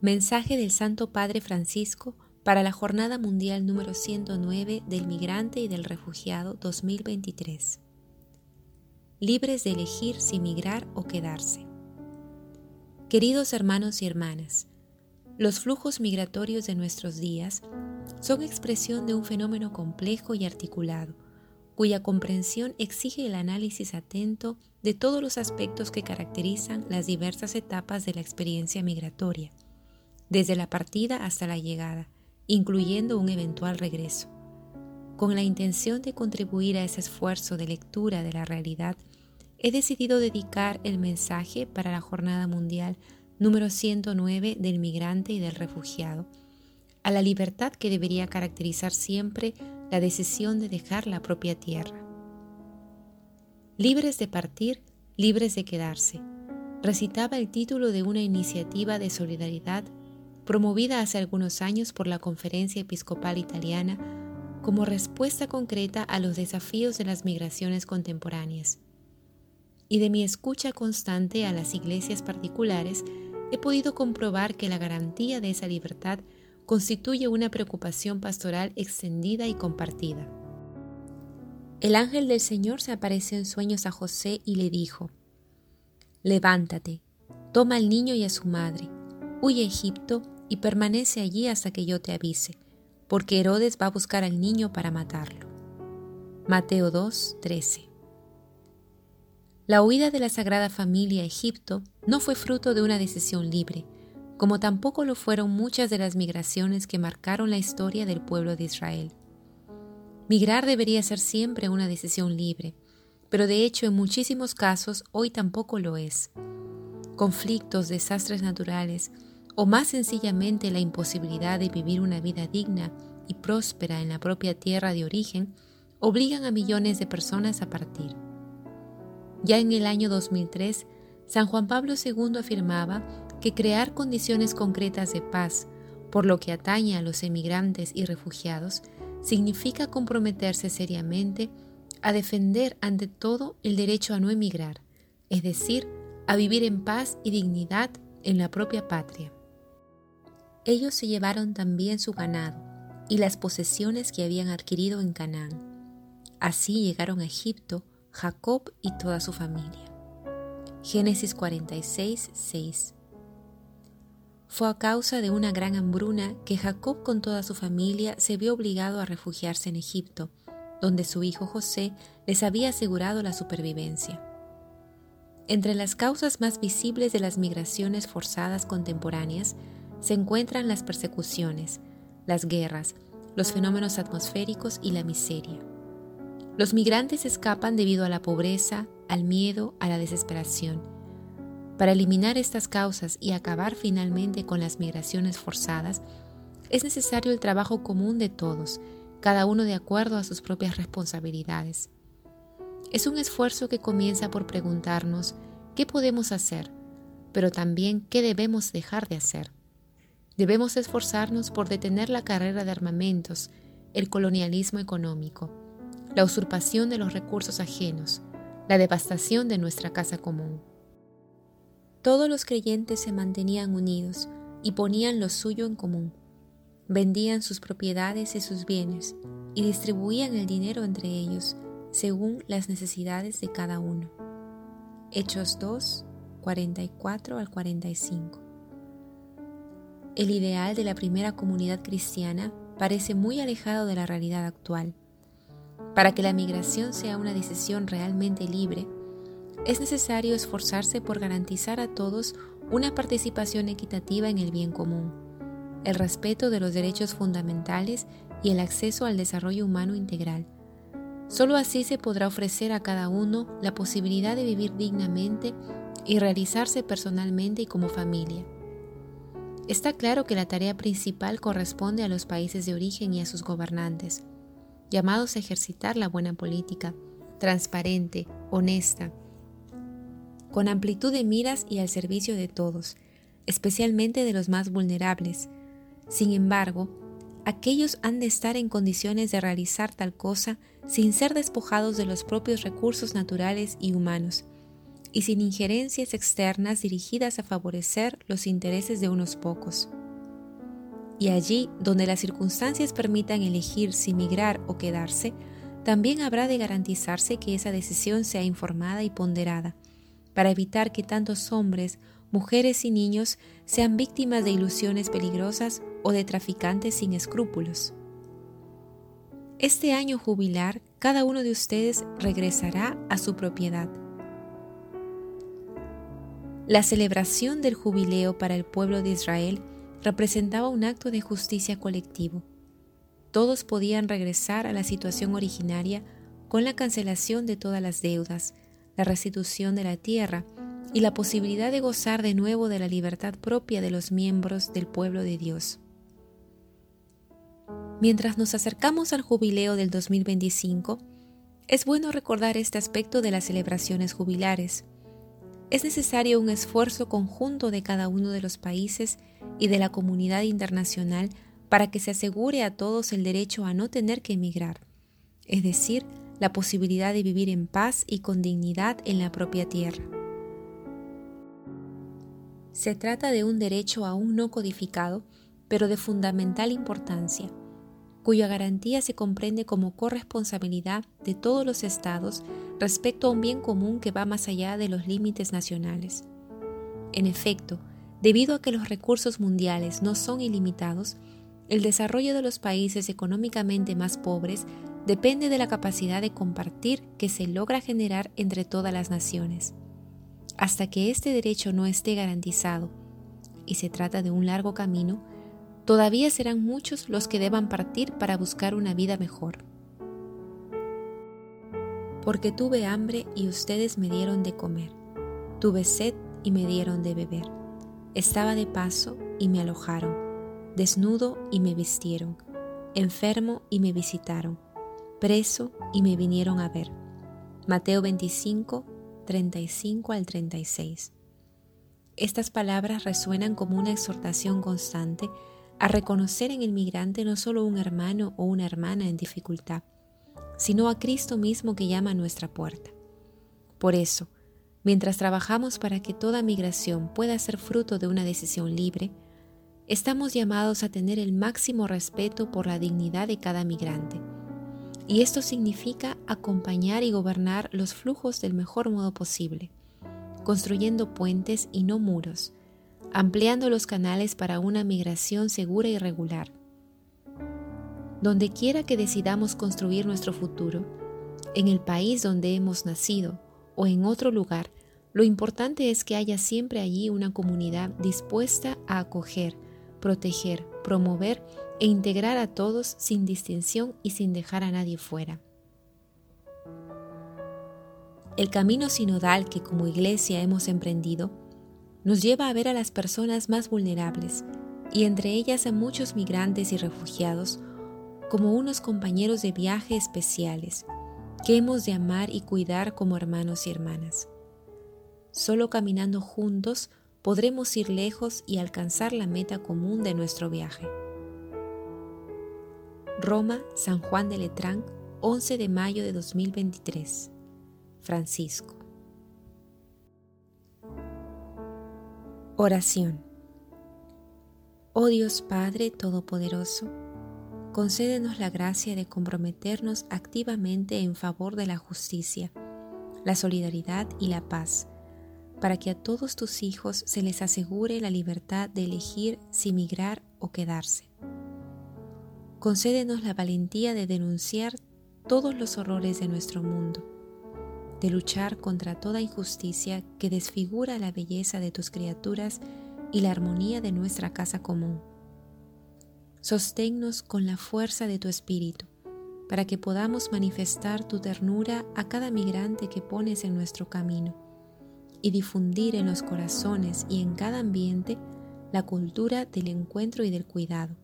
Mensaje del Santo Padre Francisco para la Jornada Mundial número 109 del Migrante y del Refugiado 2023. Libres de elegir si migrar o quedarse. Queridos hermanos y hermanas, los flujos migratorios de nuestros días son expresión de un fenómeno complejo y articulado, cuya comprensión exige el análisis atento de todos los aspectos que caracterizan las diversas etapas de la experiencia migratoria desde la partida hasta la llegada, incluyendo un eventual regreso. Con la intención de contribuir a ese esfuerzo de lectura de la realidad, he decidido dedicar el mensaje para la Jornada Mundial número 109 del migrante y del refugiado, a la libertad que debería caracterizar siempre la decisión de dejar la propia tierra. Libres de partir, libres de quedarse, recitaba el título de una iniciativa de solidaridad promovida hace algunos años por la Conferencia Episcopal Italiana como respuesta concreta a los desafíos de las migraciones contemporáneas. Y de mi escucha constante a las iglesias particulares, he podido comprobar que la garantía de esa libertad constituye una preocupación pastoral extendida y compartida. El ángel del Señor se apareció en sueños a José y le dijo, Levántate, toma al niño y a su madre, huye a Egipto y permanece allí hasta que yo te avise, porque Herodes va a buscar al niño para matarlo. Mateo 2, 13. La huida de la Sagrada Familia a Egipto no fue fruto de una decisión libre, como tampoco lo fueron muchas de las migraciones que marcaron la historia del pueblo de Israel. Migrar debería ser siempre una decisión libre, pero de hecho en muchísimos casos hoy tampoco lo es. Conflictos, desastres naturales, o más sencillamente la imposibilidad de vivir una vida digna y próspera en la propia tierra de origen, obligan a millones de personas a partir. Ya en el año 2003, San Juan Pablo II afirmaba que crear condiciones concretas de paz, por lo que atañe a los emigrantes y refugiados, significa comprometerse seriamente a defender ante todo el derecho a no emigrar, es decir, a vivir en paz y dignidad en la propia patria. Ellos se llevaron también su ganado y las posesiones que habían adquirido en Canaán. Así llegaron a Egipto Jacob y toda su familia. Génesis 46, 6. Fue a causa de una gran hambruna que Jacob con toda su familia se vio obligado a refugiarse en Egipto, donde su hijo José les había asegurado la supervivencia. Entre las causas más visibles de las migraciones forzadas contemporáneas se encuentran las persecuciones, las guerras, los fenómenos atmosféricos y la miseria. Los migrantes escapan debido a la pobreza, al miedo, a la desesperación. Para eliminar estas causas y acabar finalmente con las migraciones forzadas, es necesario el trabajo común de todos, cada uno de acuerdo a sus propias responsabilidades. Es un esfuerzo que comienza por preguntarnos qué podemos hacer, pero también qué debemos dejar de hacer. Debemos esforzarnos por detener la carrera de armamentos, el colonialismo económico, la usurpación de los recursos ajenos, la devastación de nuestra casa común. Todos los creyentes se mantenían unidos y ponían lo suyo en común. Vendían sus propiedades y sus bienes y distribuían el dinero entre ellos según las necesidades de cada uno. Hechos 2, 44 al 45. El ideal de la primera comunidad cristiana parece muy alejado de la realidad actual. Para que la migración sea una decisión realmente libre, es necesario esforzarse por garantizar a todos una participación equitativa en el bien común, el respeto de los derechos fundamentales y el acceso al desarrollo humano integral. Solo así se podrá ofrecer a cada uno la posibilidad de vivir dignamente y realizarse personalmente y como familia. Está claro que la tarea principal corresponde a los países de origen y a sus gobernantes, llamados a ejercitar la buena política, transparente, honesta, con amplitud de miras y al servicio de todos, especialmente de los más vulnerables. Sin embargo, aquellos han de estar en condiciones de realizar tal cosa sin ser despojados de los propios recursos naturales y humanos, y sin injerencias externas dirigidas a favorecer los intereses de unos pocos. Y allí, donde las circunstancias permitan elegir si migrar o quedarse, también habrá de garantizarse que esa decisión sea informada y ponderada, para evitar que tantos hombres, mujeres y niños sean víctimas de ilusiones peligrosas o de traficantes sin escrúpulos. Este año jubilar, cada uno de ustedes regresará a su propiedad. La celebración del jubileo para el pueblo de Israel representaba un acto de justicia colectivo. Todos podían regresar a la situación originaria con la cancelación de todas las deudas, la restitución de la tierra y la posibilidad de gozar de nuevo de la libertad propia de los miembros del pueblo de Dios. Mientras nos acercamos al jubileo del 2025, es bueno recordar este aspecto de las celebraciones jubilares. Es necesario un esfuerzo conjunto de cada uno de los países y de la comunidad internacional para que se asegure a todos el derecho a no tener que emigrar, es decir, la posibilidad de vivir en paz y con dignidad en la propia tierra. Se trata de un derecho aún no codificado, pero de fundamental importancia cuya garantía se comprende como corresponsabilidad de todos los estados respecto a un bien común que va más allá de los límites nacionales. En efecto, debido a que los recursos mundiales no son ilimitados, el desarrollo de los países económicamente más pobres depende de la capacidad de compartir que se logra generar entre todas las naciones. Hasta que este derecho no esté garantizado, y se trata de un largo camino, todavía serán muchos los que deban partir para buscar una vida mejor. Porque tuve hambre y ustedes me dieron de comer, tuve sed y me dieron de beber, estaba de paso y me alojaron, desnudo y me vistieron, enfermo y me visitaron, preso y me vinieron a ver. Mateo 25, 35 al 36. Estas palabras resuenan como una exhortación constante a reconocer en el migrante no solo un hermano o una hermana en dificultad, sino a Cristo mismo que llama a nuestra puerta. Por eso, mientras trabajamos para que toda migración pueda ser fruto de una decisión libre, estamos llamados a tener el máximo respeto por la dignidad de cada migrante. Y esto significa acompañar y gobernar los flujos del mejor modo posible, construyendo puentes y no muros, ampliando los canales para una migración segura y regular. Donde quiera que decidamos construir nuestro futuro, en el país donde hemos nacido o en otro lugar, lo importante es que haya siempre allí una comunidad dispuesta a acoger, proteger, promover e integrar a todos sin distinción y sin dejar a nadie fuera. El camino sinodal que como iglesia hemos emprendido nos lleva a ver a las personas más vulnerables, y entre ellas a muchos migrantes y refugiados, como unos compañeros de viaje especiales, que hemos de amar y cuidar como hermanos y hermanas. Solo caminando juntos podremos ir lejos y alcanzar la meta común de nuestro viaje. Roma, San Juan de Letrán, 11 de mayo de 2023. Francisco. Oración. Oh Dios Padre Todopoderoso, concédenos la gracia de comprometernos activamente en favor de la justicia, la solidaridad y la paz, para que a todos tus hijos se les asegure la libertad de elegir si migrar o quedarse. Concédenos la valentía de denunciar todos los horrores de nuestro mundo de luchar contra toda injusticia que desfigura la belleza de tus criaturas y la armonía de nuestra casa común. Sosténnos con la fuerza de tu espíritu, para que podamos manifestar tu ternura a cada migrante que pones en nuestro camino, y difundir en los corazones y en cada ambiente la cultura del encuentro y del cuidado